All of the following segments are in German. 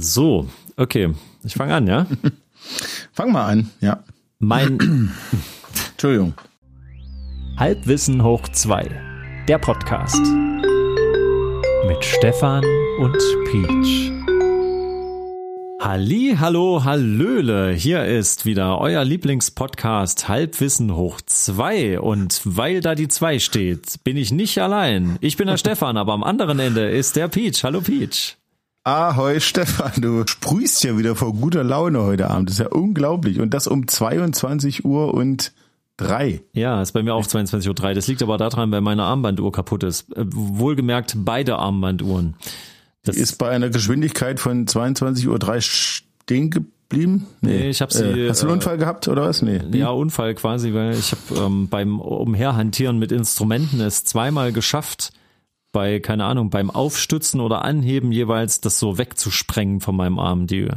So, okay. Ich fange an, ja? Fang mal an, ja. Mein Entschuldigung. Halbwissen hoch 2. Der Podcast. Mit Stefan und Peach. Halli, hallo, hallöle. Hier ist wieder euer Lieblingspodcast Halbwissen hoch 2 und weil da die 2 steht, bin ich nicht allein. Ich bin der Stefan, aber am anderen Ende ist der Peach. Hallo Peach. Ahoi Stefan, du sprühst ja wieder vor guter Laune heute Abend. Das ist ja unglaublich. Und das um 22 Uhr und drei. Ja, ist bei mir auch 22.03 Uhr. Das liegt aber daran, weil meine Armbanduhr kaputt ist. Äh, Wohlgemerkt beide Armbanduhren. Das ist bei einer Geschwindigkeit von 22.03 Uhr stehen geblieben? Nee, ich habe sie. Äh, hast du einen äh, Unfall gehabt oder was? Nee. Ja, Unfall quasi, weil ich habe ähm, beim Umherhantieren mit Instrumenten es zweimal geschafft, bei, keine Ahnung, beim Aufstützen oder Anheben jeweils das so wegzusprengen von meinem Arm. Die,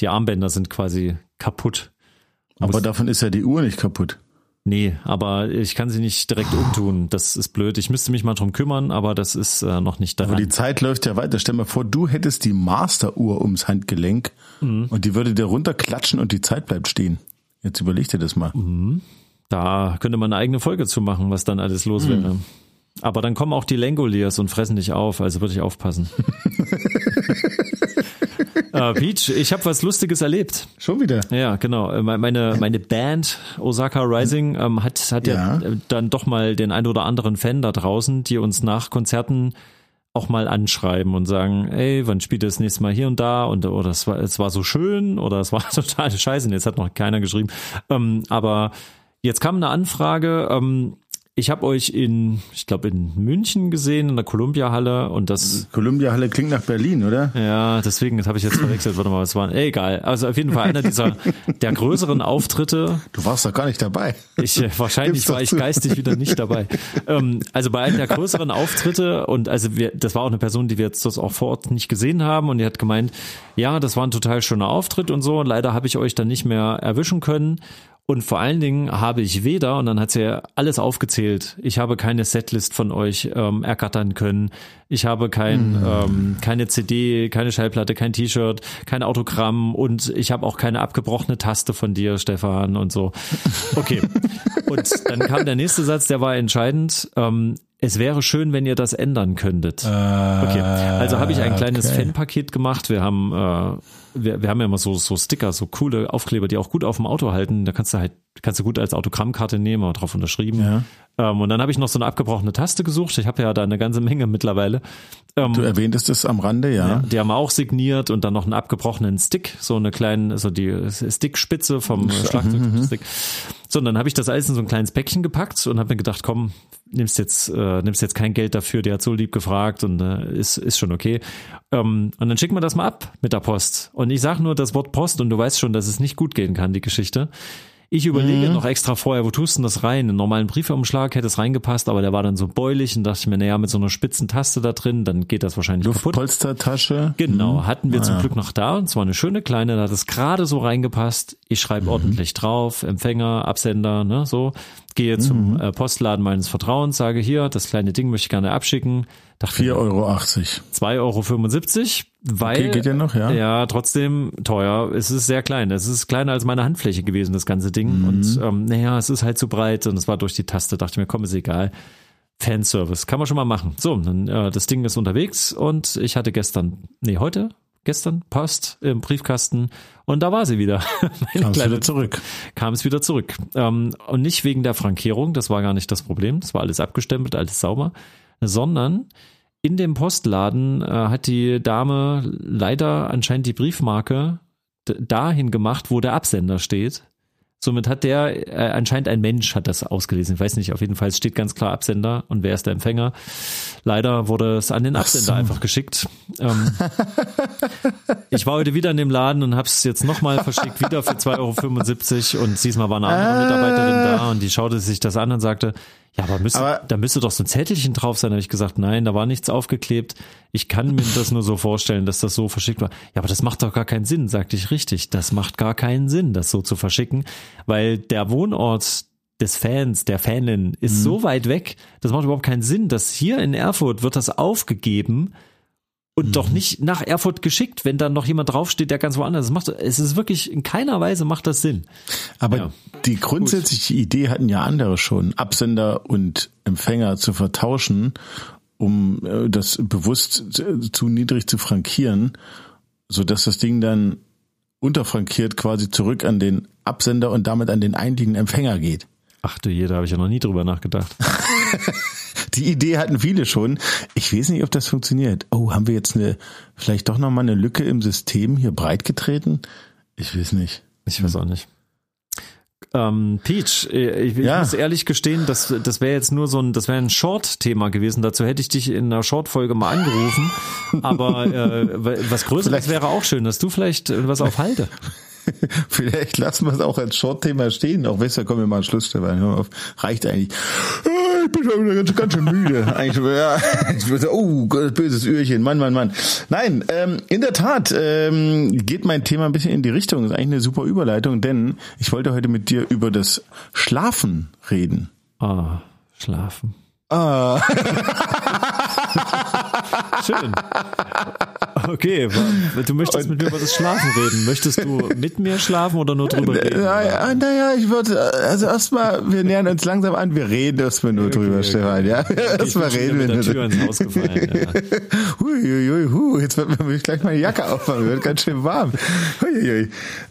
die Armbänder sind quasi kaputt. Aber davon ist ja die Uhr nicht kaputt. Nee, aber ich kann sie nicht direkt umtun. Das ist blöd. Ich müsste mich mal drum kümmern, aber das ist äh, noch nicht daran. Aber die Zeit läuft ja weiter. Stell mal vor, du hättest die Masteruhr ums Handgelenk Mhm. und die würde dir runterklatschen und die Zeit bleibt stehen. Jetzt überleg dir das mal. Mhm. Da könnte man eine eigene Folge zu machen, was dann alles los wäre. Aber dann kommen auch die Langoliers und fressen dich auf, also würde ich aufpassen. äh, Peach, ich habe was Lustiges erlebt. Schon wieder. Ja, genau. Äh, Meine, meine Band Osaka Rising ähm, hat, hat ja. Ja. äh, dann doch mal den ein oder anderen Fan da draußen, die uns nach Konzerten auch mal anschreiben und sagen, ey, wann spielt ihr das nächste Mal hier und da und oder es war, es war so schön oder es war total scheiße. Jetzt hat noch keiner geschrieben. Ähm, aber jetzt kam eine Anfrage. Ähm, ich habe euch in, ich glaube in München gesehen in der Columbia-Halle und das Columbia Halle klingt nach Berlin, oder? ja, deswegen das habe ich jetzt verwechselt. Warte mal, was war? Ey, egal. Also auf jeden Fall einer dieser der größeren Auftritte. Du warst doch gar nicht dabei. Ich äh, wahrscheinlich war ich geistig wieder nicht dabei. ähm, also bei einem der größeren Auftritte und also wir, das war auch eine Person, die wir jetzt das auch vor Ort nicht gesehen haben und die hat gemeint, ja, das war ein total schöner Auftritt und so. Leider habe ich euch dann nicht mehr erwischen können. Und vor allen Dingen habe ich weder, und dann hat sie ja alles aufgezählt, ich habe keine Setlist von euch ähm, ergattern können, ich habe kein, ähm, keine CD, keine Schallplatte, kein T-Shirt, kein Autogramm und ich habe auch keine abgebrochene Taste von dir, Stefan, und so. Okay. und dann kam der nächste Satz, der war entscheidend. Ähm, es wäre schön, wenn ihr das ändern könntet. Okay, also habe ich ein kleines okay. Fanpaket gemacht. Wir haben, äh, wir, wir haben ja immer so, so Sticker, so coole Aufkleber, die auch gut auf dem Auto halten. Da kannst du halt, kannst du gut als Autogrammkarte nehmen, oder drauf unterschrieben. Ja. Ähm, und dann habe ich noch so eine abgebrochene Taste gesucht. Ich habe ja da eine ganze Menge mittlerweile. Ähm, Du erwähntest es am Rande, ja. die haben auch signiert und dann noch einen abgebrochenen Stick, so eine kleine, so die Stickspitze vom Schlagzeugstick. So, und dann habe ich das alles in so ein kleines Päckchen gepackt und habe mir gedacht, komm, nimmst jetzt, äh, nimmst jetzt kein Geld dafür, der hat so lieb gefragt und äh, ist, ist schon okay. Ähm, und dann schicken wir das mal ab mit der Post. Und ich sage nur das Wort Post und du weißt schon, dass es nicht gut gehen kann, die Geschichte. Ich überlege noch extra vorher, wo tust du denn das rein? In einen normalen Briefumschlag hätte es reingepasst, aber der war dann so beulig und dachte ich mir, naja, mit so einer spitzen Taste da drin, dann geht das wahrscheinlich kaputt. Genau, hatten wir zum Ah, ja. Glück noch da und zwar eine schöne kleine, da hat es gerade so reingepasst. Ich Mhm. schreibe ordentlich drauf, Empfänger, Absender, ne, so. Gehe Mhm. zum äh, Postladen meines Vertrauens, sage hier, das kleine Ding möchte ich gerne abschicken. Dachte 4,80 mir, Euro. 2,75 Euro, weil Okay, geht ja noch, ja. ja, trotzdem teuer. Es ist sehr klein. Es ist kleiner als meine Handfläche gewesen, das ganze Ding. Mhm. Und ähm, naja, es ist halt zu breit und es war durch die Taste. Dachte ich mir, komm, ist egal. Fanservice, kann man schon mal machen. So, dann äh, das Ding ist unterwegs und ich hatte gestern, nee, heute, gestern Post im Briefkasten und da war sie wieder. Kamst kleine- wieder zurück. kam es wieder zurück. Ähm, und nicht wegen der Frankierung, das war gar nicht das Problem, das war alles abgestempelt, alles sauber, sondern in dem Postladen äh, hat die Dame leider anscheinend die Briefmarke dahin gemacht, wo der Absender steht. Somit hat der, äh, anscheinend ein Mensch hat das ausgelesen. Ich weiß nicht, auf jeden Fall steht ganz klar Absender und wer ist der Empfänger. Leider wurde es an den Absender so. einfach geschickt. Ähm, ich war heute wieder in dem Laden und habe es jetzt nochmal verschickt, wieder für 2,75 Euro und diesmal war eine andere Mitarbeiterin da und die schaute sich das an und sagte, ja, aber, müsste, Aber- da müsste doch so ein Zettelchen drauf sein. Da habe ich gesagt, nein, da war nichts aufgeklebt. Ich kann mir das nur so vorstellen, dass das so verschickt war. Ja, aber das macht doch gar keinen Sinn, sagte ich richtig. Das macht gar keinen Sinn, das so zu verschicken, weil der Wohnort des Fans, der Fanin, ist so weit weg, das macht überhaupt keinen Sinn, dass hier in Erfurt wird das aufgegeben und mhm. doch nicht nach Erfurt geschickt, wenn dann noch jemand draufsteht, der ganz woanders ist. Macht, es ist wirklich, in keiner Weise macht das Sinn. Aber ja. die grundsätzliche Gut. Idee hatten ja andere schon, Absender und Empfänger zu vertauschen, um äh, das bewusst zu niedrig zu frankieren, so dass das Ding dann unterfrankiert quasi zurück an den Absender und damit an den eigentlichen Empfänger geht. Ach du je, da habe ich ja noch nie drüber nachgedacht. Die Idee hatten viele schon. Ich weiß nicht, ob das funktioniert. Oh, haben wir jetzt eine, vielleicht doch nochmal eine Lücke im System hier breitgetreten? Ich weiß nicht. Ich weiß auch nicht. Ähm, Peach, äh, ich, ich ja. muss ehrlich gestehen, das, das wäre jetzt nur so ein, das wäre ein Short-Thema gewesen. Dazu hätte ich dich in einer Short-Folge mal angerufen. Aber äh, was Größeres wäre auch schön, dass du vielleicht was auf Halte. Vielleicht lassen wir es auch als Short-Thema stehen. Auch du, kommen wir mal einen Schluss auf. Reicht eigentlich. Ich bin schon ganz, ganz schön müde. Eigentlich, ja, ich würde oh, böses Öhrchen. Mann, Mann, Mann. Nein, ähm, in der Tat ähm, geht mein Thema ein bisschen in die Richtung. Das ist eigentlich eine super Überleitung, denn ich wollte heute mit dir über das Schlafen reden. Ah, Schlafen. Ah. Schön. Okay, du möchtest mit mir über das Schlafen reden. Möchtest du mit mir schlafen oder nur drüber reden? Naja, naja ich würde, also erstmal, wir nähern uns langsam an, wir reden erstmal nur okay, drüber, okay. Stefan, ja? Okay, erstmal reden wir nur. Tür ins Haus gefallen, ja. hui, hui, hui, hui, jetzt wird mir gleich meine Jacke aufmachen, wird ganz schön warm. Hui, hui.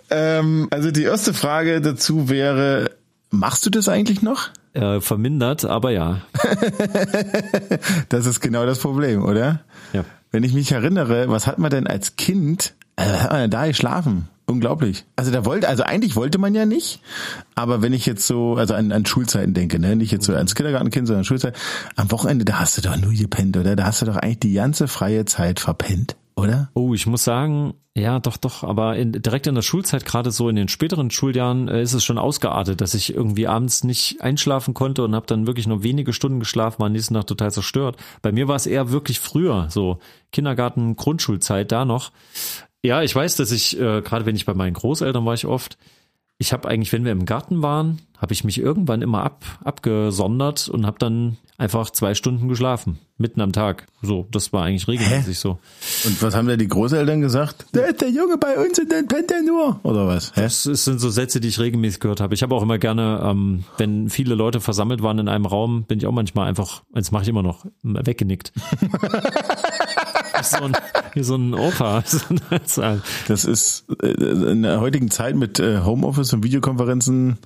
Ähm, also die erste Frage dazu wäre, machst du das eigentlich noch? Äh, vermindert, aber ja. das ist genau das Problem, oder? Ja. Wenn ich mich erinnere, was hat man denn als Kind, äh, da geschlafen? Unglaublich. Also da wollte, also eigentlich wollte man ja nicht, aber wenn ich jetzt so, also an, an Schulzeiten denke, ne, nicht jetzt so ans Kindergartenkind, sondern Schulzeit, am Wochenende, da hast du doch nur gepennt, oder? Da hast du doch eigentlich die ganze freie Zeit verpennt oder? Oh, ich muss sagen, ja, doch, doch, aber in, direkt in der Schulzeit, gerade so in den späteren Schuljahren, äh, ist es schon ausgeartet, dass ich irgendwie abends nicht einschlafen konnte und habe dann wirklich nur wenige Stunden geschlafen, war nächsten Tag total zerstört. Bei mir war es eher wirklich früher, so Kindergarten, Grundschulzeit da noch. Ja, ich weiß, dass ich, äh, gerade wenn ich bei meinen Großeltern war ich oft, ich habe eigentlich, wenn wir im Garten waren, habe ich mich irgendwann immer ab, abgesondert und habe dann einfach zwei Stunden geschlafen, mitten am Tag. So, das war eigentlich regelmäßig Hä? so. Und was haben da die Großeltern gesagt? Da ist der Junge bei uns und dann pennt er nur, oder was? Hä? Das sind so Sätze, die ich regelmäßig gehört habe. Ich habe auch immer gerne, ähm, wenn viele Leute versammelt waren in einem Raum, bin ich auch manchmal einfach, das mache ich immer noch, weggenickt. so ein, wie so ein Opa. das ist äh, in der heutigen Zeit mit äh, Homeoffice und Videokonferenzen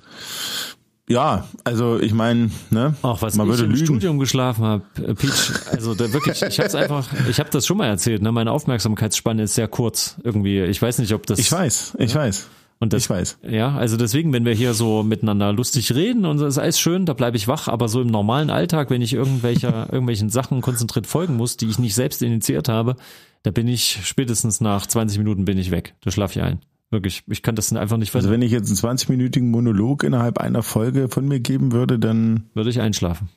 ja, also ich meine, ne? Ach, was man ich im lügen. Studium geschlafen habe, äh, Peach. Also da wirklich, ich habe einfach, ich habe das schon mal erzählt. Ne? Meine Aufmerksamkeitsspanne ist sehr kurz irgendwie. Ich weiß nicht, ob das. Ich weiß, ich ja? weiß. Und das, ich weiß. Ja, also deswegen, wenn wir hier so miteinander lustig reden und das ist alles schön, da bleibe ich wach. Aber so im normalen Alltag, wenn ich irgendwelcher irgendwelchen Sachen konzentriert folgen muss, die ich nicht selbst initiiert habe, da bin ich spätestens nach 20 Minuten bin ich weg. Da schlafe ich ein. Wirklich, ich kann das einfach nicht verstehen. Also wenn ich jetzt einen 20-minütigen Monolog innerhalb einer Folge von mir geben würde, dann würde ich einschlafen.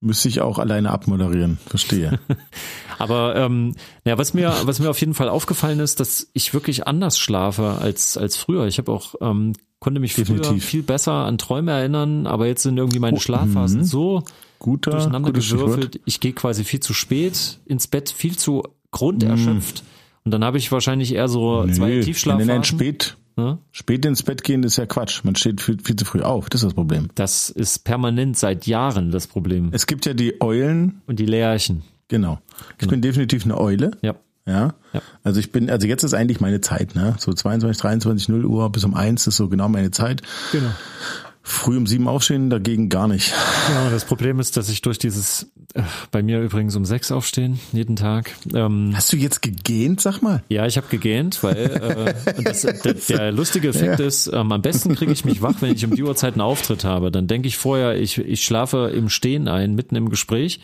Müsste ich auch alleine abmoderieren, verstehe. Aber ähm, ja, was mir, was mir auf jeden Fall aufgefallen ist, dass ich wirklich anders schlafe als als früher. Ich habe auch ähm, konnte mich Definitiv. früher viel besser an Träume erinnern, aber jetzt sind irgendwie meine oh, Schlafphasen oh, so guter, durcheinander gewürfelt. Ich gehe quasi viel zu spät ins Bett, viel zu grunderschöpft. Mm. Und dann habe ich wahrscheinlich eher so Nö, zwei Tiefschlafphasen. Nein, nein, spät. Ja? Spät ins Bett gehen ist ja Quatsch. Man steht viel, viel zu früh auf. Das ist das Problem. Das ist permanent seit Jahren das Problem. Es gibt ja die Eulen. Und die Lerchen. Genau. Ich genau. bin definitiv eine Eule. Ja. Ja? ja. Also ich bin, also jetzt ist eigentlich meine Zeit, ne? So 22, 23, 0 Uhr bis um eins ist so genau meine Zeit. Genau. Früh um sieben aufstehen, dagegen gar nicht. Ja, das Problem ist, dass ich durch dieses, äh, bei mir übrigens um sechs aufstehen, jeden Tag. Ähm, Hast du jetzt gegähnt, sag mal? Ja, ich habe gegähnt, weil äh, das, der, der lustige Effekt ja. ist, ähm, am besten kriege ich mich wach, wenn ich um die Uhrzeit einen Auftritt habe. Dann denke ich vorher, ich, ich schlafe im Stehen ein, mitten im Gespräch.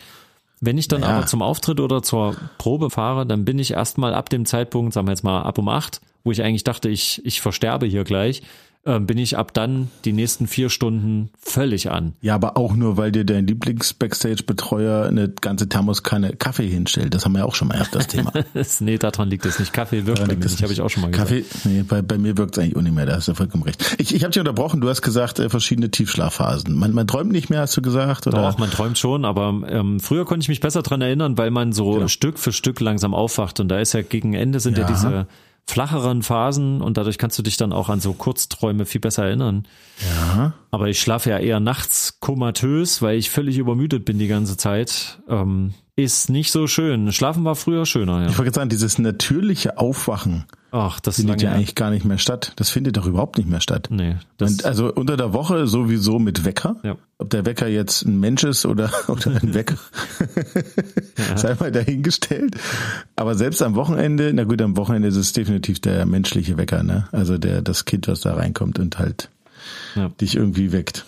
Wenn ich dann ja. aber zum Auftritt oder zur Probe fahre, dann bin ich erstmal ab dem Zeitpunkt, sagen wir jetzt mal ab um acht, wo ich eigentlich dachte, ich, ich versterbe hier gleich, äh, bin ich ab dann die nächsten vier Stunden völlig an. Ja, aber auch nur, weil dir dein Lieblings-Backstage-Betreuer eine ganze Thermoskanne Kaffee hinstellt. Das haben wir ja auch schon mal erst das Thema. nee, daran liegt es nicht. Kaffee wirkt Daran bei mir nicht, habe ich auch schon mal gesagt. Kaffee, nee, bei, bei mir wirkt es eigentlich auch nicht mehr, da hast du vollkommen recht. Ich, ich habe dich unterbrochen, du hast gesagt, äh, verschiedene Tiefschlafphasen. Man, man träumt nicht mehr, hast du gesagt? Oder? Doch, man träumt schon, aber ähm, früher konnte ich mich besser dran erinnern, weil man so Genau. Stück für Stück langsam aufwacht und da ist ja gegen Ende sind ja, Ja. diese flacheren Phasen und dadurch kannst du dich dann auch an so Kurzträume viel besser erinnern. Ja. Aber ich schlafe ja eher nachts komatös, weil ich völlig übermüdet bin die ganze Zeit. Ähm, ist nicht so schön. Schlafen war früher schöner, ja. Ich wollte sagen, dieses natürliche Aufwachen Ach, das findet ja eigentlich gar nicht mehr statt. Das findet doch überhaupt nicht mehr statt. Nee, also unter der Woche sowieso mit Wecker. Ja. Ob der Wecker jetzt ein Mensch ist oder, oder ein Wecker, sei mal dahingestellt. Aber selbst am Wochenende, na gut, am Wochenende ist es definitiv der menschliche Wecker, ne? Also der, das Kind, was da reinkommt und halt Ja. dich irgendwie weckt.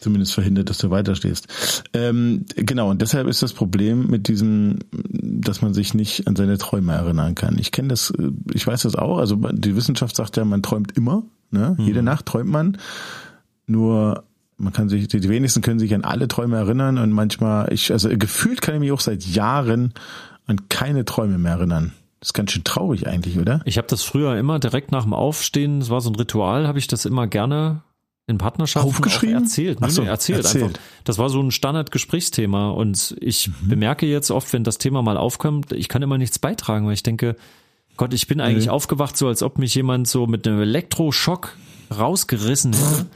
Zumindest verhindert, dass du weiterstehst. Ähm, genau, und deshalb ist das Problem mit diesem, dass man sich nicht an seine Träume erinnern kann. Ich kenne das, äh, ich weiß das auch. Also die Wissenschaft sagt ja, man träumt immer. Ne? Jede Nacht träumt man. Nur man kann sich, die wenigsten können sich an alle Träume erinnern und manchmal, ich, also gefühlt kann ich mich auch seit Jahren an keine Träume mehr erinnern. Das ist ganz schön traurig eigentlich, oder? ich habe das früher immer direkt nach dem Aufstehen, das war so ein Ritual, habe ich das immer gerne in Partnerschaften Aufgeschrieben? erzählt. Nee, so, nee, erzählt, erzählt. einfach. Das war so ein Standardgesprächsthema und ich Mhm. bemerke jetzt oft, wenn das Thema mal aufkommt, ich kann immer nichts beitragen, weil ich denke, Gott, ich bin eigentlich Nee. aufgewacht, so als ob mich jemand so mit einem Elektroschock rausgerissen hätte.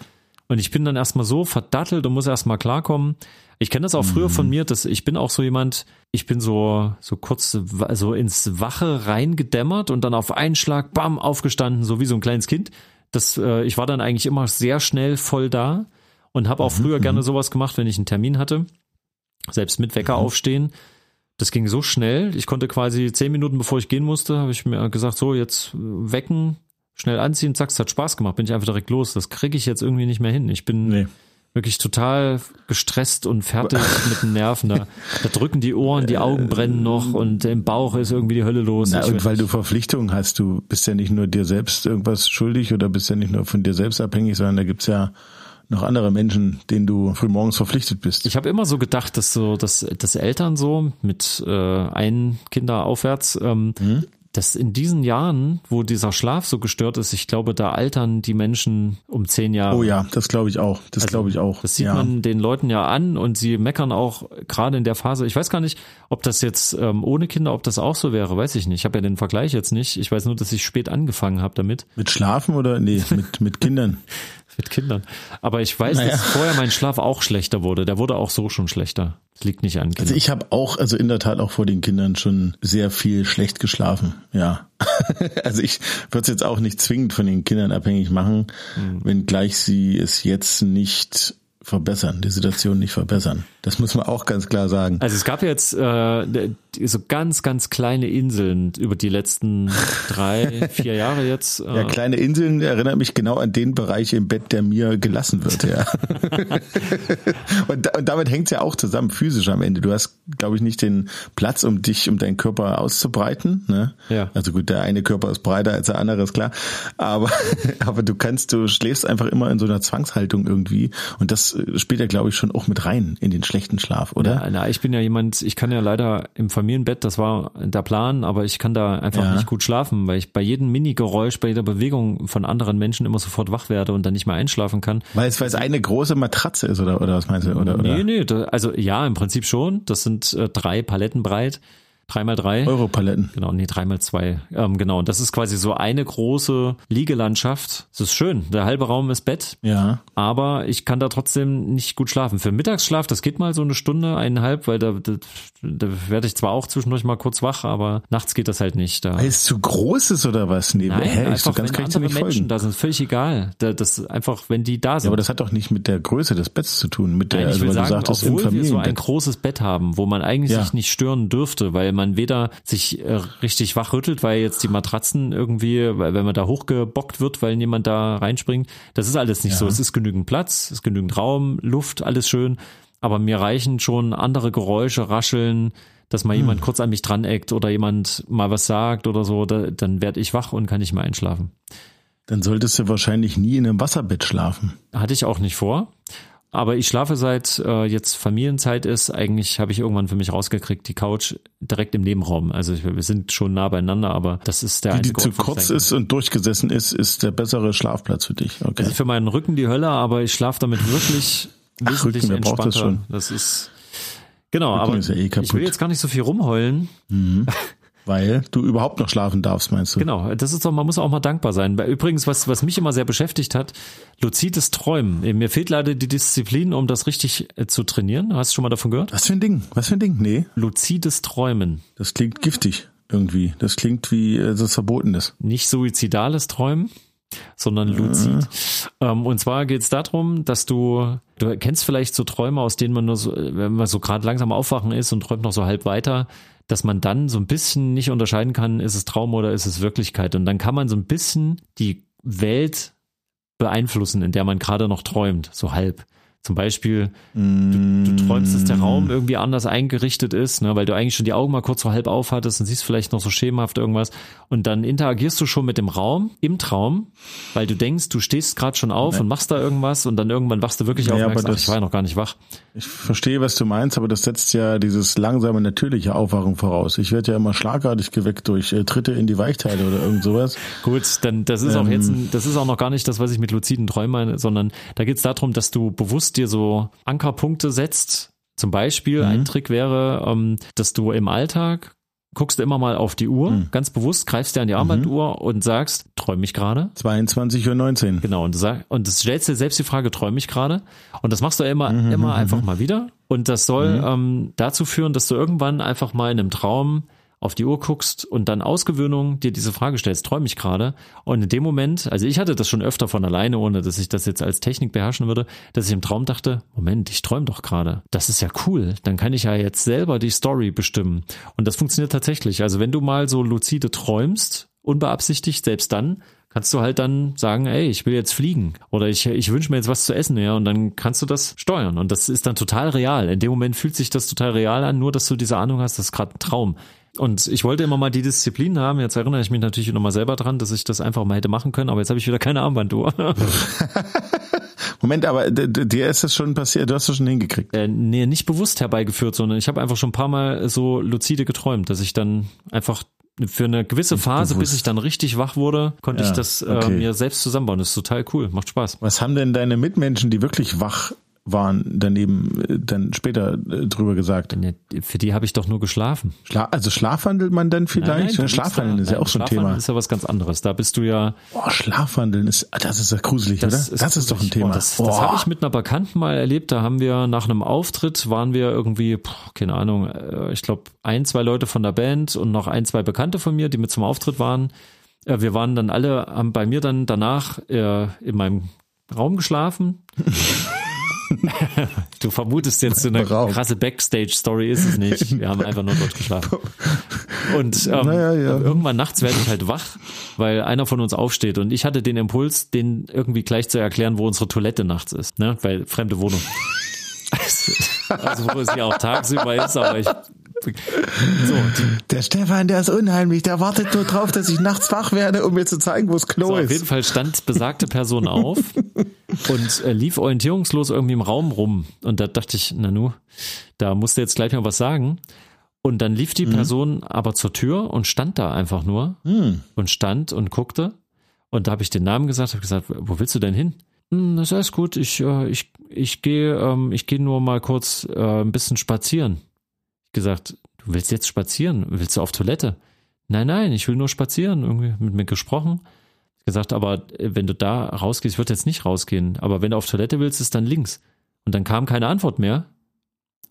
Und ich bin dann erstmal so verdattelt und muss erstmal klarkommen. Ich kenne das auch früher Mhm. von mir, dass ich bin auch so jemand, ich bin so, so kurz so ins Wache reingedämmert und dann auf einen Schlag, bam, aufgestanden, so wie so ein kleines Kind. Das, äh, ich war dann eigentlich immer sehr schnell voll da und habe auch früher gerne sowas gemacht, wenn ich einen Termin hatte. Selbst mit Wecker aufstehen. Das ging so schnell. Ich konnte quasi zehn Minuten bevor ich gehen musste, habe ich mir gesagt, so jetzt äh, wecken, schnell anziehen, zack, es hat Spaß gemacht, bin ich einfach direkt los. Das kriege ich jetzt irgendwie nicht mehr hin. Ich bin Nee. Wirklich total gestresst und fertig mit den Nerven. Da, da drücken die Ohren, die Augen brennen noch und im Bauch ist irgendwie die Hölle los. Na, und weil du. Verpflichtungen hast, du bist ja nicht nur dir selbst irgendwas schuldig oder bist ja nicht nur von dir selbst abhängig, sondern da gibt's ja noch andere Menschen, denen du frühmorgens verpflichtet bist. ich habe immer so gedacht, dass so, dass, dass Eltern so mit äh, ein Kinder aufwärts, ähm, Mhm. Dass in diesen Jahren, wo dieser Schlaf so gestört ist, ich glaube, da altern die Menschen um zehn Jahre. oh ja, das glaube ich auch. Das glaube ich auch. Also, Das sieht ja. man den Leuten ja an und sie meckern auch gerade in der Phase. Ich weiß gar nicht, ob das jetzt ähm, ohne Kinder, ob das auch so wäre, weiß ich nicht. Ich habe ja den Vergleich jetzt nicht. Ich weiß nur, dass ich spät angefangen habe damit Mit Schlafen oder nee, mit, mit Kindern. mit Kindern. Aber ich weiß, Naja. dass vorher mein Schlaf auch schlechter wurde. Der wurde auch so schon schlechter. Das liegt nicht an Kindern. Also ich habe auch, also in der Tat auch vor den Kindern schon sehr viel schlecht geschlafen. Ja. also ich würde es jetzt auch nicht zwingend von den Kindern abhängig machen, Mhm. wenngleich sie es jetzt nicht verbessern, die Situation nicht verbessern. Das muss man auch ganz klar sagen. Also es gab jetzt äh, so ganz, ganz kleine Inseln über die letzten drei, vier Jahre jetzt. Äh, Ja, kleine Inseln erinnert mich genau an den Bereich im Bett, der mir gelassen wird, ja. und, da- und damit hängt's ja auch zusammen, physisch am Ende. Du hast, glaube ich, nicht den Platz, um dich, um deinen Körper auszubreiten. Ne? Ja. Also gut, der eine Körper ist breiter als der andere, ist klar. Aber, aber du kannst, du schläfst einfach immer in so einer Zwangshaltung irgendwie. Und das äh, spielt ja, glaube ich, schon auch mit rein in den schlechten Schlaf, oder? Ja, na, ich bin ja jemand, ich kann ja leider im Familienbett, das war der Plan, aber ich kann da einfach Ja. nicht gut schlafen, weil ich bei jedem Mini-Geräusch, bei jeder Bewegung von anderen Menschen immer sofort wach werde und dann nicht mehr einschlafen kann. Weil es, weil es eine große Matratze ist, oder, oder was meinst du? Oder, oder Nee, nee, da, also ja, im Prinzip schon. Das sind äh, drei Paletten breit, drei mal drei. Europaletten. Genau, nee, drei mal zwei. Ähm, genau, und das ist quasi so eine große Liegelandschaft. Das ist schön. Der halbe Raum ist Bett, Ja. aber ich kann da trotzdem nicht gut schlafen. Für Mittagsschlaf, das geht mal so eine Stunde, eineinhalb, weil da, da, da werde ich zwar auch zwischendurch mal kurz wach, aber nachts geht das halt nicht. Da. Weil es zu groß ist oder was? Nee, Nein, hä, ich so einfach ganz wenn andere Menschen folgen. da sind, völlig egal. Da, das einfach, wenn die da sind. Ja, aber das hat doch nicht mit der Größe des Betts zu tun, mit der, Nein, ich also will sagen, du sagtest, obwohl wir so ein großes Bett haben, wo man eigentlich Ja. sich nicht stören dürfte, weil man weder sich äh, richtig wachrüttelt, weil jetzt die Matratzen irgendwie, weil wenn man da hochgebockt wird, weil jemand da reinspringt, das ist alles nicht Ja. so. Es ist genügend Platz, es ist genügend Raum, Luft, alles schön, aber mir reichen schon andere Geräusche, Rascheln, dass mal jemand kurz an mich dran eckt oder jemand mal was sagt oder so, da, dann werde ich wach und kann nicht mehr einschlafen. Dann solltest du wahrscheinlich nie in einem Wasserbett schlafen. Hatte ich auch nicht vor. Aber ich schlafe seit äh, jetzt Familienzeit ist, eigentlich habe ich irgendwann für mich rausgekriegt, die Couch direkt im Nebenraum. Also ich, wir sind schon nah beieinander, aber das ist der Die, die einzige zu Ort, wo ich kurz ist und durchgesessen ist, ist der bessere Schlafplatz für dich. Okay. Also für meinen Rücken die Hölle, aber ich schlafe damit wirklich Ach, wesentlich Rücken, braucht das entspannter. schon? Das ist genau, Rücken aber ist ja eh ich will jetzt gar nicht so viel rumheulen. Weil du überhaupt noch schlafen darfst, meinst du? Genau, das ist doch, man muss auch mal dankbar sein. Übrigens, was, was mich immer sehr beschäftigt hat, luzides Träumen. Mir fehlt leider die Disziplin, um das richtig äh, zu trainieren. Hast du schon mal davon gehört? Was für ein Ding? Was für ein Ding? Nee, Luzides Träumen. das klingt giftig irgendwie. Das klingt wie äh, das verboten ist. Nicht suizidales Träumen, sondern luzid. Ähm, und zwar geht es darum, dass du, du kennst vielleicht so Träume, aus denen man nur so, äh, wenn man so gerade langsam aufwachen ist und träumt noch so halb weiter, dass man dann so ein bisschen nicht unterscheiden kann, ist es Traum oder ist es Wirklichkeit. Und dann kann man so ein bisschen die Welt beeinflussen, in der man gerade noch träumt, so halb. Zum Beispiel, du, du träumst, dass der Raum irgendwie anders eingerichtet ist, ne, weil du eigentlich schon die Augen mal kurz so halb auf hattest und siehst vielleicht noch so schemenhaft irgendwas. Und dann interagierst du schon mit dem Raum im Traum, weil du denkst, du stehst gerade schon auf und machst da irgendwas und dann irgendwann wachst du wirklich auf Naja, und merkst, ach, das- ich war ja noch gar nicht wach. Ich verstehe, was du meinst, aber das setzt ja dieses langsame, natürliche Aufwachen voraus. Ich werde ja immer schlagartig geweckt durch äh, Tritte in die Weichteile oder irgend sowas. Gut, dann das ist auch Ähm. jetzt, ein, das ist auch noch gar nicht das, was ich mit luziden Träumen meine, sondern da geht es darum, dass du bewusst dir so Ankerpunkte setzt. Zum Beispiel Mhm. ein Trick wäre, ähm, dass du im Alltag guckst immer mal auf die Uhr, Mhm. ganz bewusst greifst dir an die Armbanduhr und sagst, träume ich gerade? 22.19 Uhr. Genau, und du sag, und das stellst dir selbst die Frage, träume ich gerade? Und das machst du immer, Mhm, immer einfach mal wieder. Und das soll ähm, dazu führen, dass du irgendwann einfach mal in einem Traum auf die Uhr guckst und dann Ausgewöhnung dir diese Frage stellst, träume ich gerade? Und in dem Moment, also ich hatte das schon öfter von alleine, ohne dass ich das jetzt als Technik beherrschen würde, dass ich im Traum dachte, Moment, ich träume doch gerade. Das ist ja cool. Dann kann ich ja jetzt selber die Story bestimmen. Und das funktioniert tatsächlich. Also wenn du mal so lucide träumst, unbeabsichtigt, selbst dann, kannst du halt dann sagen, ey, ich will jetzt fliegen oder ich, ich wünsche mir jetzt was zu essen, ja, und dann kannst du das steuern und das ist dann total real. In dem Moment fühlt sich das total real an, nur dass du diese Ahnung hast, das ist gerade ein Traum. Und ich wollte immer mal die Disziplin haben, jetzt erinnere ich mich natürlich nochmal selber dran, dass ich das einfach mal hätte machen können, aber jetzt habe ich wieder keine Armbanduhr. Moment, aber dir ist das schon passiert, du hast das schon hingekriegt. äh, nee, nicht bewusst herbeigeführt, sondern ich habe einfach schon ein paar Mal so lucide geträumt, dass ich dann einfach für eine gewisse Phase, bis bewusst. ich dann richtig wach wurde, konnte Ja, ich das äh, okay. mir selbst zusammenbauen. Das ist total cool, macht Spaß. Was haben denn deine Mitmenschen, die wirklich wach waren, daneben äh, dann später äh, drüber gesagt? Für die habe ich doch nur geschlafen. Schla also schlafwandelt man dann vielleicht? du liegst Schlafwandeln da. ist ja Nein, auch so ein Thema. ist ja was ganz anderes. Da bist du ja. Boah, Schlafwandeln ist, ah, das ist ja gruselig, oder? Das ist doch ein gruselig. Thema. Boah, das das habe ich mit einer Bekannten mal erlebt. Da haben wir nach einem Auftritt waren wir irgendwie, puh, keine Ahnung, äh, ich glaube ein, zwei Leute von der Band und noch ein, zwei Bekannte von mir, die mit zum Auftritt waren. Wir waren dann alle, haben bei mir dann danach in meinem Raum geschlafen. du vermutest jetzt so eine Raum. krasse Backstage-Story ist es nicht. Wir haben einfach nur dort geschlafen. Und ähm, Naja, ja. irgendwann nachts werde ich halt wach, weil einer von uns aufsteht und ich hatte den Impuls, den irgendwie gleich zu erklären, wo unsere Toilette nachts ist, ne? Weil fremde Wohnung. Also wo es ja auch tagsüber ist, aber ich so, Der Stefan, der ist unheimlich. Der wartet nur drauf, dass ich nachts wach werde, um mir zu zeigen, wo das Klo so auf jeden ist. Fall stand besagte Person auf und äh, lief orientierungslos irgendwie im Raum rum und da dachte ich, Nanu, da musst du jetzt gleich mal was sagen. Und dann lief die Person aber zur Tür und stand da einfach nur und stand und guckte. Und da habe ich den Namen gesagt, habe gesagt, wo willst du denn hin? Hm, das ist alles gut. Ich äh, ich ich gehe ähm, ich gehe nur mal kurz äh, ein bisschen spazieren. Gesagt, du willst jetzt spazieren? Willst du auf Toilette? Nein, nein, ich will nur spazieren. Irgendwie mit mir gesprochen. Gesagt, aber äh, wenn du da rausgehst, ich würde jetzt nicht rausgehen. Aber wenn du auf Toilette willst, ist dann links. Und dann kam keine Antwort mehr.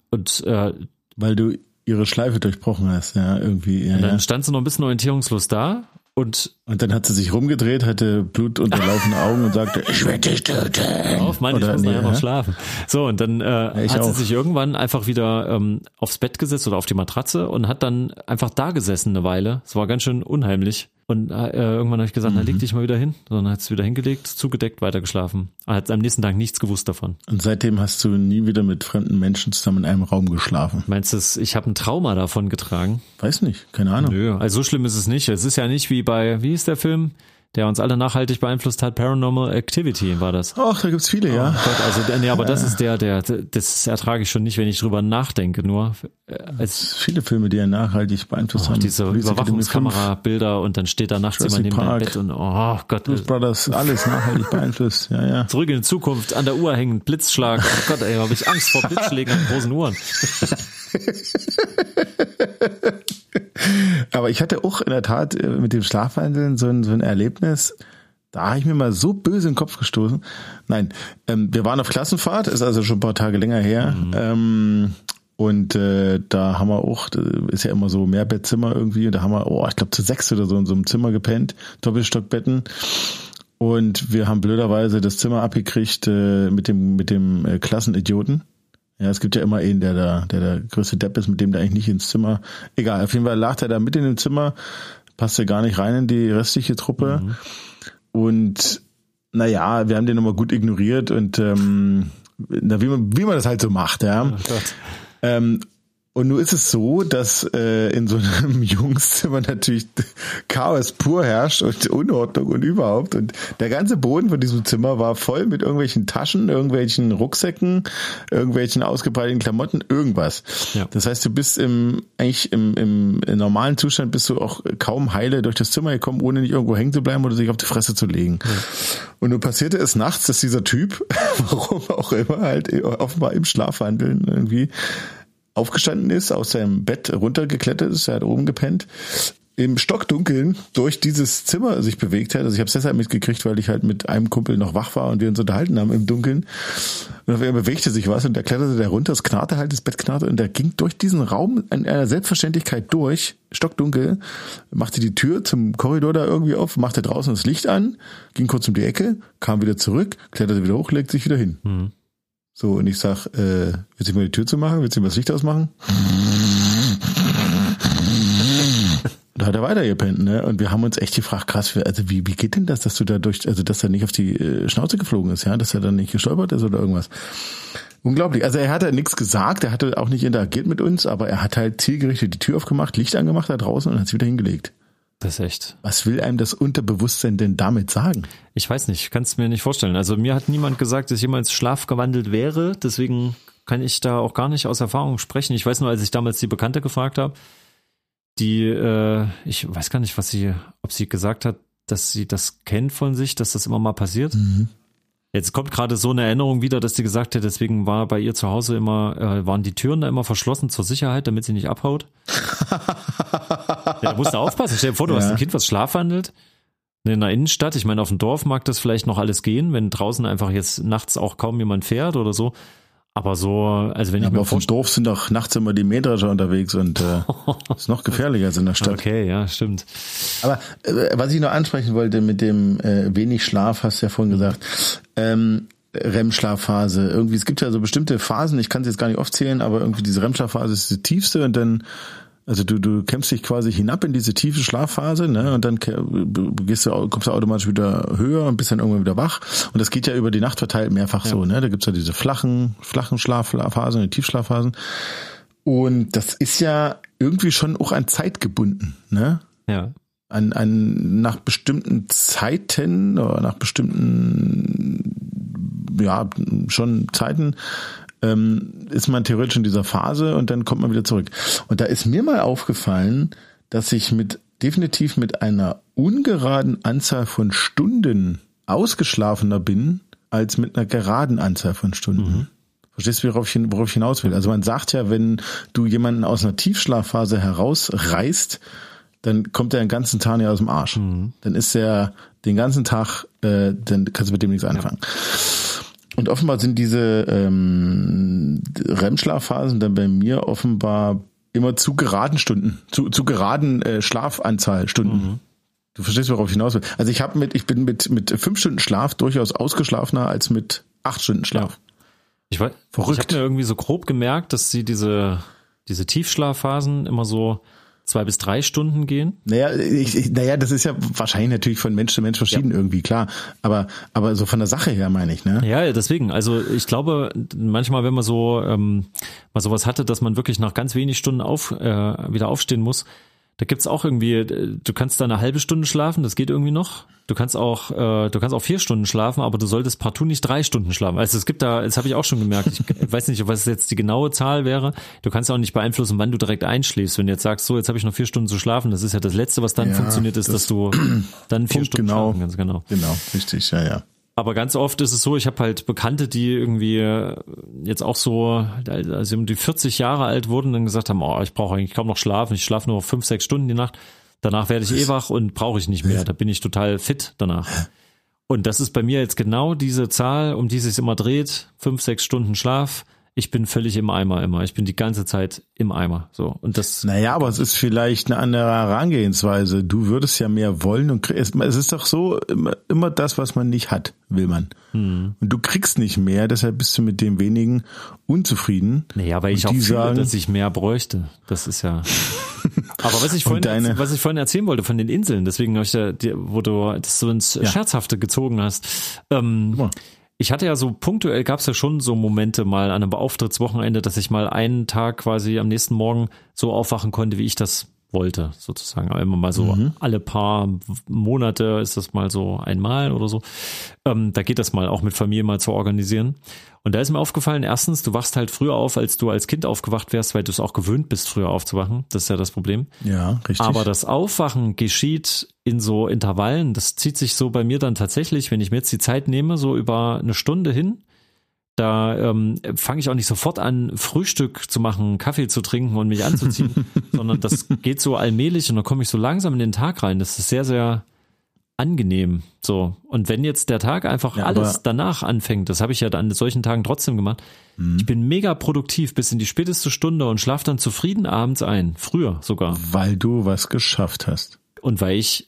Und äh, Weil du ihre Schleife durchbrochen hast, ja, irgendwie. Ja, dann ja. stand sie noch ein bisschen orientierungslos da und Und dann hat sie sich rumgedreht, hatte blutunterlaufene Augen und sagte, ich werde dich töten. auf, Mann, ich muss nee, nachher noch schlafen. So, und dann äh, hat sie auch. sich irgendwann einfach wieder ähm, aufs Bett gesetzt oder auf die Matratze und hat dann einfach da gesessen eine Weile. Es war ganz schön unheimlich. Und äh, irgendwann habe ich gesagt, na leg dich mal wieder hin. So, dann hat sie wieder hingelegt, zugedeckt, weitergeschlafen. Hat am nächsten Tag nichts gewusst davon. Und seitdem hast du nie wieder mit fremden Menschen zusammen in einem Raum geschlafen. Meinst du, es- ich habe ein Trauma davon getragen? Weiß nicht, keine Ahnung. Nö, also so schlimm ist es nicht. Es ist ja nicht wie bei, wie ist der Film? Der uns alle nachhaltig beeinflusst hat. Paranormal Activity war das. Ach, da gibt's viele, ja. Oh Gott, also, nee, aber das ist der, der, das ertrage ich schon nicht, wenn ich drüber nachdenke, nur. äh, Als, Viele Filme, die ja nachhaltig beeinflusst auch haben. diese Police Academy 5, Überwachungskamera-Bilder und dann steht da nachts Jurassic jemand neben deinem Park. Bett und oh Gott, Blues äh, Brothers, alles nachhaltig beeinflusst. Ja, ja. zurück in die Zukunft, an der Uhr hängen, Blitzschlag. Oh Gott, ey, habe ich Angst vor Blitzschlägen an großen Uhren. Aber ich hatte auch in der Tat äh, mit dem Schlafwandeln so ein, so ein Erlebnis. Da habe ich mir mal so böse in den Kopf gestoßen. Nein, ähm, wir waren auf Klassenfahrt, ist also schon ein paar Tage länger her. Ähm, und äh, da haben wir auch, ist ja immer so Mehrbettzimmer irgendwie, und da haben wir, oh, ich glaube zu sechs oder so in so einem Zimmer gepennt, Doppelstockbetten. Und wir haben blöderweise das Zimmer abgekriegt äh, mit dem mit dem äh, Klassenidioten. Ja, es gibt ja immer einen, der da, der der größte Depp ist, mit dem der eigentlich nicht ins Zimmer. Egal, auf jeden Fall lag der da mit in dem Zimmer, passte gar nicht rein in die restliche Truppe. Und naja, wir haben den nochmal gut ignoriert und ähm, na, wie, man, wie man das halt so macht, ja. Oh Gott. Ähm, und nun ist es so, dass äh, in so einem Jungszimmer natürlich Chaos pur herrscht und Unordnung und überhaupt. Und der ganze Boden von diesem Zimmer war voll mit irgendwelchen Taschen, irgendwelchen Rucksäcken, irgendwelchen ausgebreiteten Klamotten, irgendwas. Ja. Das heißt, du bist im eigentlich im, im, im normalen Zustand bist du auch kaum heile durch das Zimmer gekommen, ohne nicht irgendwo hängen zu bleiben oder sich auf die Fresse zu legen. Und nun passierte es nachts, dass dieser Typ, warum auch immer, halt offenbar im Schlafwandeln irgendwie aufgestanden ist, aus seinem Bett runtergeklettert ist, er hat oben gepennt, im Stockdunkeln durch dieses Zimmer sich bewegt hat. Also ich habe es deshalb mitgekriegt, weil ich halt mit einem Kumpel noch wach war und wir uns unterhalten haben im Dunkeln. Und einmal bewegte sich was und da kletterte der runter, es knarrte halt, das Bett knarrte und der ging durch diesen Raum in einer Selbstverständlichkeit durch, stockdunkel, machte die Tür zum Korridor da irgendwie auf, machte draußen das Licht an, ging kurz um die Ecke, kam wieder zurück, kletterte wieder hoch, legt sich wieder hin. Mhm. So, und ich sag, äh, willst du mal die Tür zu machen? Willst du mal das Licht ausmachen? Da hat er weitergepennt, ne? Und wir haben uns echt gefragt, krass, also wie, wie geht denn das, dass du da durch, also dass er nicht auf die äh, Schnauze geflogen ist, ja, dass er dann nicht gestolpert ist oder irgendwas. Unglaublich. Also er hat halt nichts gesagt, er hatte auch nicht interagiert mit uns, aber er hat halt zielgerichtet die Tür aufgemacht, Licht angemacht da draußen und hat es wieder hingelegt. Das ist echt. Was will einem das Unterbewusstsein denn damit sagen? Ich weiß nicht, ich kann es mir nicht vorstellen. Also mir hat niemand gesagt, dass ich jemals schlafgewandelt wäre, deswegen kann ich da auch gar nicht aus Erfahrung sprechen. Ich weiß nur, als ich damals die Bekannte gefragt habe, die, äh, ich weiß gar nicht, was sie, ob sie gesagt hat, dass sie das kennt von sich, dass das immer mal passiert. Jetzt kommt gerade so eine Erinnerung wieder, dass sie gesagt hat, deswegen war bei ihr zu Hause immer, äh, waren die Türen da immer verschlossen zur Sicherheit, damit sie nicht abhaut. ja, da musst du aufpassen. Stell dir vor, du Ja. hast ein Kind, was schlafwandelt in der Innenstadt. Ich meine, auf dem Dorf mag das vielleicht noch alles gehen, wenn draußen einfach jetzt nachts auch kaum jemand fährt oder so. Aber so, also wenn ich Aber mir auf dem Dorf sind doch nachts immer die Mähdrescher unterwegs und äh, ist noch gefährlicher als in der Stadt. okay, ja, stimmt. Aber äh, was ich noch ansprechen wollte mit dem äh, wenig Schlaf, hast du ja vorhin gesagt, ähm, REM-Schlafphase. Irgendwie, es gibt ja so bestimmte Phasen, ich kann es jetzt gar nicht aufzählen, aber irgendwie diese REM-Schlafphase ist die tiefste und dann, also du, du kämpfst dich quasi hinab in diese tiefe Schlafphase, ne? Und dann gehst du, kommst du automatisch wieder höher und bist dann irgendwann wieder wach. Und das geht ja über die Nacht verteilt mehrfach so, ne? Da gibt's ja diese flachen, flachen Schlafphasen die Tiefschlafphasen. Und das ist ja irgendwie schon auch an Zeit gebunden, ne? Ja. an, an nach bestimmten Zeiten oder nach bestimmten ja schon Zeiten ähm, ist man theoretisch in dieser Phase und dann kommt man wieder zurück. Und da ist mir mal aufgefallen, dass ich mit definitiv mit einer ungeraden Anzahl von Stunden ausgeschlafener bin als mit einer geraden Anzahl von Stunden. Verstehst du, worauf ich, worauf ich hinaus will? Also man sagt ja, wenn du jemanden aus einer Tiefschlafphase herausreißt, dann kommt er den ganzen Tag nicht aus dem Arsch. Dann ist er den ganzen Tag, äh, dann kannst du mit dem nichts anfangen. Und offenbar sind diese ähm, REM-Schlafphasen dann bei mir offenbar immer zu geraden Stunden, zu, zu geraden äh, Schlafanzahl Stunden. Du verstehst, worauf ich hinaus will. Also ich habe mit, ich bin mit mit fünf Stunden Schlaf durchaus ausgeschlafener als mit acht Stunden Schlaf. Ich weiß, Verrückt. ich habe mir irgendwie so grob gemerkt, dass sie diese, diese Tiefschlafphasen immer so zwei bis drei Stunden gehen. Naja, ich, ich, naja, das ist ja wahrscheinlich natürlich von Mensch zu Mensch verschieden irgendwie, klar. Aber, aber so von der Sache her meine ich, ne? Ja, deswegen. Also ich glaube, manchmal, wenn man so ähm, mal sowas hatte, dass man wirklich nach ganz wenig Stunden auf, äh, wieder aufstehen muss, Da gibt's auch irgendwie, äh, du kannst da eine halbe Stunde schlafen, das geht irgendwie noch. Du kannst auch, äh, du kannst auch vier Stunden schlafen, aber du solltest partout nicht drei Stunden schlafen. Also es gibt da, das habe ich auch schon gemerkt. Ich weiß nicht, was jetzt die genaue Zahl wäre. Du kannst auch nicht beeinflussen, wann du direkt einschläfst. Wenn du jetzt sagst, so jetzt habe ich noch vier Stunden zu schlafen, das ist ja das Letzte, was dann Ja, funktioniert, ist, das- dass du dann vier Punkt Stunden genau. schlafen kannst. Genau. Genau, richtig, ja, ja. Aber ganz oft ist es so, ich habe halt Bekannte, die irgendwie äh, jetzt auch so, also um die 40 Jahre alt wurden und dann gesagt haben, oh, ich brauche eigentlich kaum noch schlafen, ich schlafe nur fünf, sechs Stunden die Nacht. Danach werde ich eh wach und brauche ich nicht mehr. Da bin ich total fit danach. Und das ist bei mir jetzt genau diese Zahl, um die es sich immer dreht. Fünf, sechs Stunden Schlaf. Ich bin völlig im Eimer immer. Ich bin die ganze Zeit im Eimer. So. Und das, Naja, aber es ist vielleicht eine andere Herangehensweise. Du würdest ja mehr wollen und krieg- es ist doch so, immer, immer das, was man nicht hat, will man. Hm. Und du kriegst nicht mehr, deshalb bist du mit dem wenigen unzufrieden. naja, weil ich auch fühle, sagen- dass ich mehr bräuchte. Das ist ja. Aber was ich vorhin, deine- was ich vorhin erzählen wollte von den Inseln, deswegen habe ich ja, wo du das so ins Scherzhafte gezogen hast. Ähm, mal. Ich hatte ja so punktuell gab es ja schon so Momente mal an einem Beauftrittswochenende, dass ich mal einen Tag quasi am nächsten Morgen so aufwachen konnte, wie ich das wollte, sozusagen. Immer mal so alle paar Monate ist das mal so einmal oder so. Ähm, da geht das mal auch mit Familie mal zu organisieren. Und da ist mir aufgefallen, erstens, du wachst halt früher auf, als du als Kind aufgewacht wärst, weil du es auch gewöhnt bist, früher aufzuwachen. Das ist ja das Problem. Ja, richtig. Aber das Aufwachen geschieht in so Intervallen. Das zieht sich so bei mir dann tatsächlich, wenn ich mir jetzt die Zeit nehme, so über eine Stunde hin. Da ähm, fange ich auch nicht sofort an, Frühstück zu machen, Kaffee zu trinken und mich anzuziehen, sondern das geht so allmählich und dann komme ich so langsam in den Tag rein. Das ist sehr, sehr angenehm. So. Und wenn jetzt der Tag einfach Ja, alles danach anfängt, das habe ich ja an solchen Tagen trotzdem gemacht. Mhm. Ich bin mega produktiv bis in die späteste Stunde und schlafe dann zufrieden abends ein. Früher sogar. weil du was geschafft hast. Und weil ich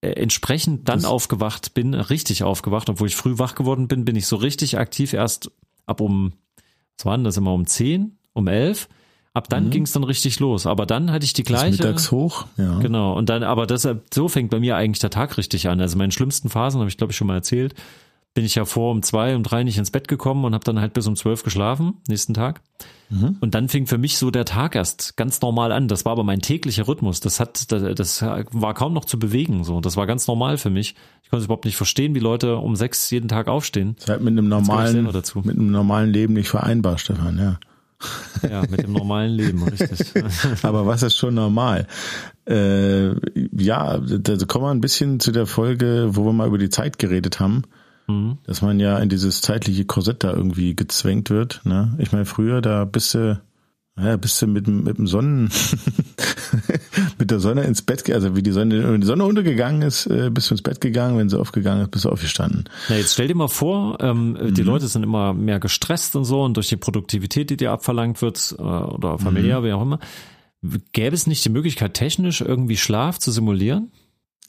entsprechend dann Das- aufgewacht bin, richtig aufgewacht, obwohl ich früh wach geworden bin, bin ich so richtig aktiv erst ab um, was war denn das immer, um 10, um 11. Ab dann ging es dann richtig los. Aber dann hatte ich die Mhm. Gleiche. mittags hoch, ja. Genau. Und dann, aber deshalb, so fängt bei mir eigentlich der Tag richtig an. Also meine schlimmsten Phasen, habe ich glaube ich schon mal erzählt, bin ich ja vor um zwei, um drei nicht ins Bett gekommen und habe dann halt bis um zwölf geschlafen, nächsten Tag. Mhm. Und dann fing für mich so der Tag erst ganz normal an. Das war aber mein täglicher Rhythmus. Das hat, das, das war kaum noch zu bewegen. So, das war ganz normal für mich. Ich konnte es überhaupt nicht verstehen, wie Leute um sechs jeden Tag aufstehen. Ist halt mit einem normalen, mit einem normalen Leben nicht vereinbar, Stefan, ja. Ja, mit dem normalen Leben, richtig. Aber was ist schon normal? Äh, ja, da kommen wir ein bisschen zu der Folge, wo wir mal über die Zeit geredet haben. Mhm. Dass man ja in dieses zeitliche Korsett da irgendwie gezwängt wird. Ne? Ich meine, früher, da bist du, ja, bist du mit, dem- mit dem Sonnen, mit der Sonne ins Bett, also wie die Sonne, wenn die Sonne untergegangen ist, äh, bist du ins Bett gegangen, wenn sie aufgegangen ist, bist du aufgestanden. Na, jetzt stell dir mal vor, ähm, die Leute sind immer mehr gestresst und so und durch die Produktivität, die dir abverlangt wird, äh, oder familiär, wie auch immer, gäbe es nicht die Möglichkeit, technisch irgendwie Schlaf zu simulieren?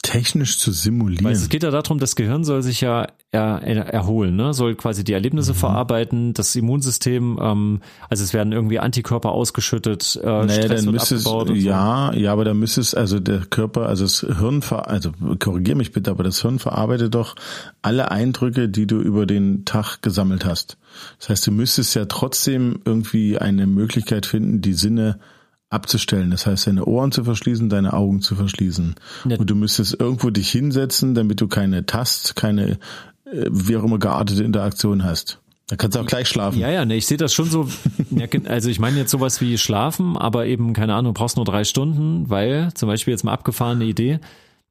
Technisch zu simulieren. Weil es geht ja darum, das Gehirn soll sich ja er, er, erholen, ne? soll quasi die Erlebnisse verarbeiten, das Immunsystem, ähm, also es werden irgendwie Antikörper ausgeschüttet, äh, Naja, Stress dann müsste es, abgebaut und so. ja, ja, aber da müsste es, also der Körper, also das Hirn, also korrigier mich bitte, aber das Hirn verarbeitet doch alle Eindrücke, die du über den Tag gesammelt hast. Das heißt, du müsstest ja trotzdem irgendwie eine Möglichkeit finden, die Sinne abzustellen. Das heißt, deine Ohren zu verschließen, deine Augen zu verschließen. Ja. Und du müsstest irgendwo dich hinsetzen, damit du keine Tast, keine, äh, wie auch immer geartete Interaktion hast. Da kannst du auch gleich schlafen. Ja, ja, ne, ich sehe das schon so. Also ich meine jetzt sowas wie schlafen, aber eben, keine Ahnung, du brauchst nur drei Stunden, weil zum Beispiel jetzt mal abgefahrene Idee,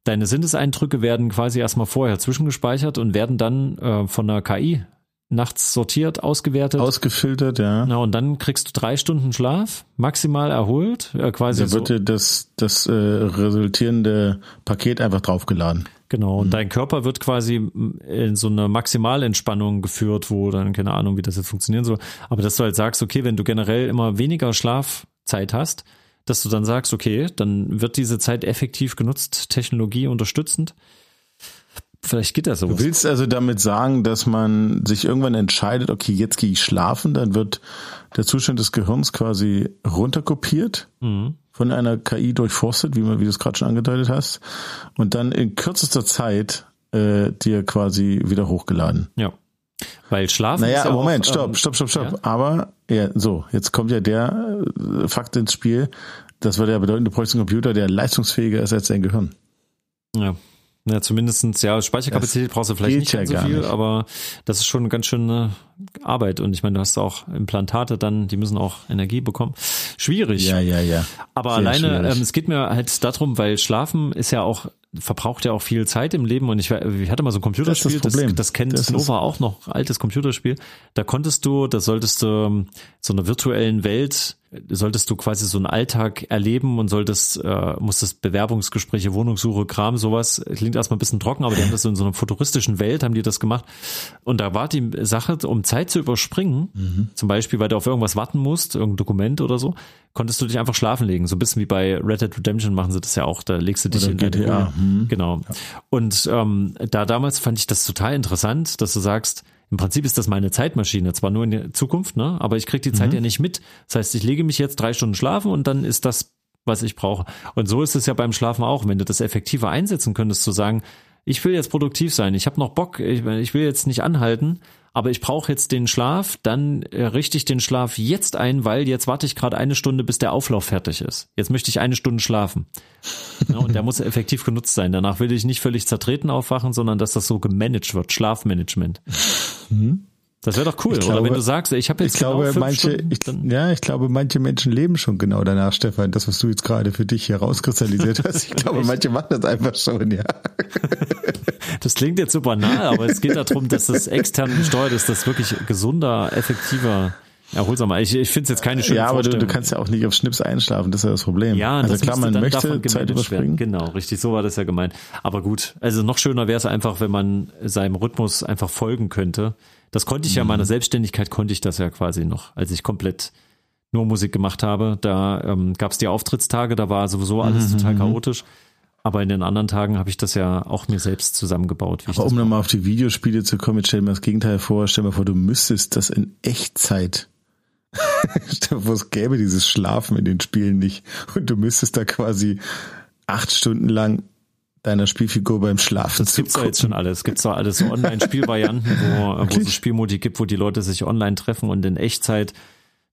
deine Sinneseindrücke werden quasi erstmal vorher zwischengespeichert und werden dann äh, von der KI nachts sortiert, ausgewertet. Ausgefiltert, ja. Na, und dann kriegst du drei Stunden Schlaf, maximal erholt, äh, quasi Da so. wird dir das, das äh, resultierende Paket einfach draufgeladen. Genau, Mhm. und dein Körper wird quasi in so eine Maximalentspannung geführt, wo dann, keine Ahnung, wie das jetzt funktionieren soll. Aber dass du halt sagst, okay, wenn du generell immer weniger Schlafzeit hast, dass du dann sagst, okay, dann wird diese Zeit effektiv genutzt, Technologie unterstützend. Vielleicht geht das Du sowas. willst also damit sagen, dass man sich irgendwann entscheidet, okay, jetzt gehe ich schlafen, dann wird der Zustand des Gehirns quasi runterkopiert, Mhm. von einer KI durchforstet, wie, man, wie du es gerade schon angedeutet hast, und dann in kürzester Zeit äh, dir quasi wieder hochgeladen. Ja. Weil Schlafen Naja, ist ja Moment, auch, stopp, ähm, stopp, stopp, stopp. ja. Aber ja, so, jetzt kommt ja der äh, Fakt ins Spiel. Das würde ja bedeuten, du bräuchst einen Computer, der leistungsfähiger ist als dein Gehirn. Ja. Ja, zumindestens ja, Speicherkapazität das brauchst du vielleicht nicht ganz ja so viel, nicht. aber das ist schon ganz schöne Arbeit. Und ich meine, du hast auch Implantate dann, die müssen auch Energie bekommen. Schwierig. Ja, ja, ja. Aber Sehr alleine, ähm, es geht mir halt darum, weil Schlafen ist ja auch verbraucht ja auch viel Zeit im Leben und ich, ich hatte mal so ein Computerspiel, das, das, das kennt das Nova auch noch, altes Computerspiel. Da konntest du, da solltest du ähm, so einer virtuellen Welt, solltest du quasi so einen Alltag erleben und solltest, äh, musstest Bewerbungsgespräche, Wohnungssuche, Kram, sowas. Klingt erstmal ein bisschen trocken, aber die haben das in so einer futuristischen Welt, haben die das gemacht. Und da war die Sache, um Zeit zu überspringen, mhm. zum Beispiel, weil du auf irgendwas warten musst, irgendein Dokument oder so, konntest du dich einfach schlafen legen. So ein bisschen wie bei Red Dead Redemption machen sie das ja auch. Da legst du dich oder in GTA. Hm. Genau. Ja. Und ähm, da damals fand ich das total interessant, dass du sagst, im Prinzip ist das meine Zeitmaschine, zwar nur in der Zukunft, ne? aber ich krieg die Zeit mhm. ja nicht mit. Das heißt, ich lege mich jetzt drei Stunden schlafen und dann ist das, was ich brauche. Und so ist es ja beim Schlafen auch. Wenn du das effektiver einsetzen könntest, zu sagen, ich will jetzt produktiv sein, ich habe noch Bock, ich, ich will jetzt nicht anhalten, aber ich brauche jetzt den Schlaf, dann äh, richte ich den Schlaf jetzt ein, weil jetzt warte ich gerade eine Stunde, bis der Auflauf fertig ist. Jetzt möchte ich eine Stunde schlafen. Ja, und der muss effektiv genutzt sein. Danach will ich nicht völlig zertreten aufwachen, sondern dass das so gemanagt wird, Schlafmanagement. Mhm. Das wäre doch cool, ich oder wenn du sagst, ich habe jetzt ich genau glaube, manche, Stunden, ich, ja, ich glaube, manche Menschen leben schon genau danach, Stefan. Das, was du jetzt gerade für dich hier rauskristallisiert hast. Ich glaube, manche machen das einfach schon, ja. Das klingt jetzt so banal, aber es geht darum, dass das extern gesteuert ist, das wirklich gesunder, effektiver erholsamer. Ich, ich finde es jetzt keine schöne Ja, aber du, du, kannst ja auch nicht auf Schnips einschlafen, das ist ja das Problem. Ja, also das klar, man möchte Zeit überspringen. Genau, richtig, so war das ja gemeint. Aber gut, also noch schöner wäre es einfach, wenn man seinem Rhythmus einfach folgen könnte. Das konnte ich ja in meiner mhm. Selbstständigkeit, konnte ich das ja quasi noch, als ich komplett nur Musik gemacht habe. Da ähm, gab es die Auftrittstage, da war sowieso alles mhm. total mhm. chaotisch. Aber in den anderen Tagen habe ich das ja auch mir selbst zusammengebaut. Aber um nochmal auf die Videospiele zu kommen, stell mir das Gegenteil vor, stell mir vor, du müsstest das in Echtzeit. vor, es gäbe dieses Schlafen in den Spielen nicht. Und du müsstest da quasi acht Stunden lang deiner Spielfigur beim Schlafen Das gibt's doch jetzt schon alles. Es gibt doch alles so Online-Spielvarianten, wo, wo es Spielmodi gibt, wo die Leute sich online treffen und in Echtzeit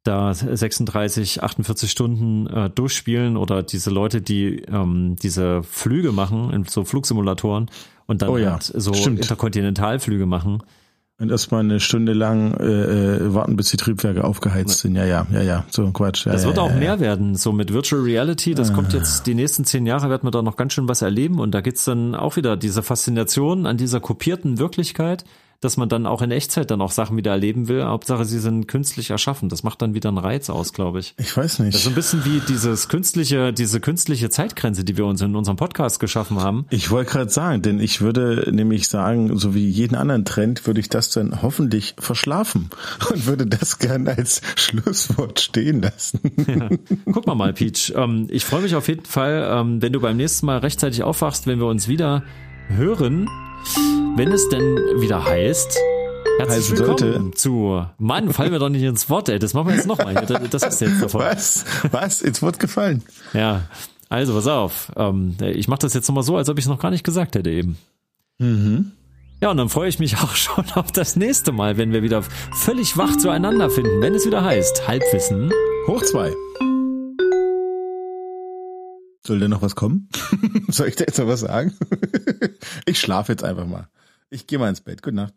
da 36, 48 Stunden äh, durchspielen oder diese Leute, die ähm, diese Flüge machen, in so Flugsimulatoren und dann oh ja, halt so stimmt. Interkontinentalflüge machen. Und erstmal eine Stunde lang äh, äh, warten, bis die Triebwerke aufgeheizt sind. Ja, ja, ja, ja, so ein Quatsch. Ja, das ja, wird ja, auch mehr werden, so mit Virtual Reality. Das ah. kommt jetzt, die nächsten zehn Jahre wird man da noch ganz schön was erleben. Und da gibt's dann auch wieder diese Faszination an dieser kopierten Wirklichkeit dass man dann auch in Echtzeit dann auch Sachen wieder erleben will. Hauptsache, sie sind künstlich erschaffen. Das macht dann wieder einen Reiz aus, glaube ich. Ich weiß nicht. Das ist so ein bisschen wie dieses künstliche, diese künstliche Zeitgrenze, die wir uns in unserem Podcast geschaffen haben. Ich wollte gerade sagen, denn ich würde nämlich sagen, so wie jeden anderen Trend, würde ich das dann hoffentlich verschlafen und würde das gern als Schlusswort stehen lassen. Ja. Guck mal mal, Peach. Ähm, ich freue mich auf jeden Fall, ähm, wenn du beim nächsten Mal rechtzeitig aufwachst, wenn wir uns wieder hören wenn es denn wieder heißt, Herzlich willkommen sollte. zu Mann, fall mir doch nicht ins Wort, ey. Das machen wir jetzt nochmal. Das ist jetzt davon. Was? Was? Ins Wort gefallen? Ja. Also, pass auf. Ähm, ich mache das jetzt nochmal so, als ob ich es noch gar nicht gesagt hätte eben. Mhm. Ja, und dann freue ich mich auch schon auf das nächste Mal, wenn wir wieder völlig wach zueinander finden, wenn es wieder heißt Halbwissen. Hoch zwei. Soll denn noch was kommen? Soll ich da jetzt noch was sagen? ich schlafe jetzt einfach mal. Ich gehe mal ins Bett. Gute Nacht.